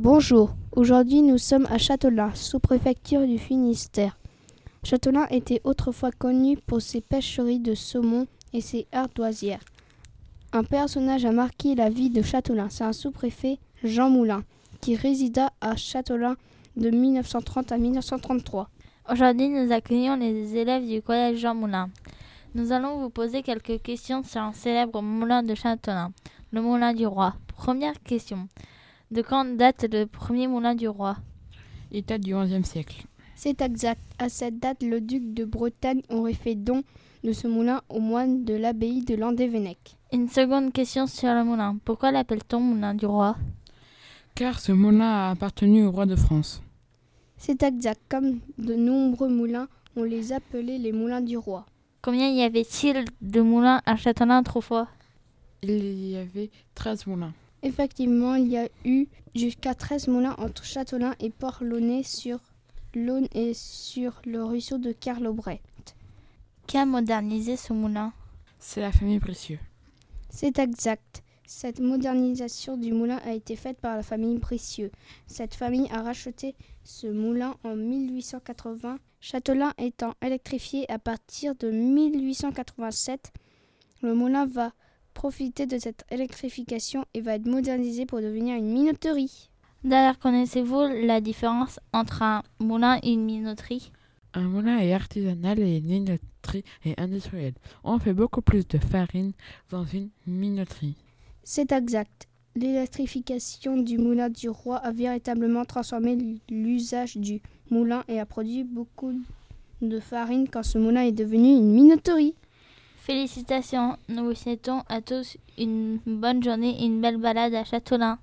Bonjour, aujourd'hui nous sommes à Châtelain, sous-préfecture du Finistère. Châtelain était autrefois connu pour ses pêcheries de saumon et ses ardoisières. Un personnage a marqué la vie de Châtelain, c'est un sous-préfet, Jean Moulin, qui résida à Châtelain de 1930 à 1933. Aujourd'hui, nous accueillons les élèves du collège Jean Moulin. Nous allons vous poser quelques questions sur un célèbre moulin de Châtelain, le moulin du roi. Première question. De quand date le premier moulin du roi? Il date du XIe siècle. C'est exact. À cette date, le duc de Bretagne aurait fait don de ce moulin aux moines de l'abbaye de Landévennec. Une seconde question sur le moulin. Pourquoi l'appelle-t-on moulin du roi? Car ce moulin a appartenu au roi de France. C'est exact. Comme de nombreux moulins, on les appelait les moulins du roi. Combien y avait-il de moulins à Châtelain autrefois? Il y avait 13 moulins. Effectivement, il y a eu jusqu'à 13 moulins entre Châtelain et Port-Launay sur l'Aune et sur le ruisseau de Carlobret. Qui a modernisé ce moulin? C'est la famille Précieux. C'est exact. Cette modernisation du moulin a été faite par la famille Précieux. Cette famille a racheté ce moulin en 1880, Châtelain étant électrifié à partir de 1887. Le moulin va profiter de cette électrification et va être modernisé pour devenir une minoterie. D'ailleurs, connaissez-vous la différence entre un moulin et une minoterie? Un moulin est artisanal et une minoterie est industrielle. On fait beaucoup plus de farine dans une minoterie. C'est exact. L'électrification du moulin du roi a véritablement transformé l'usage du moulin et a produit beaucoup de farine quand ce moulin est devenu une minoterie. Félicitations, nous vous souhaitons à tous une bonne journée et une belle balade à Châtelain.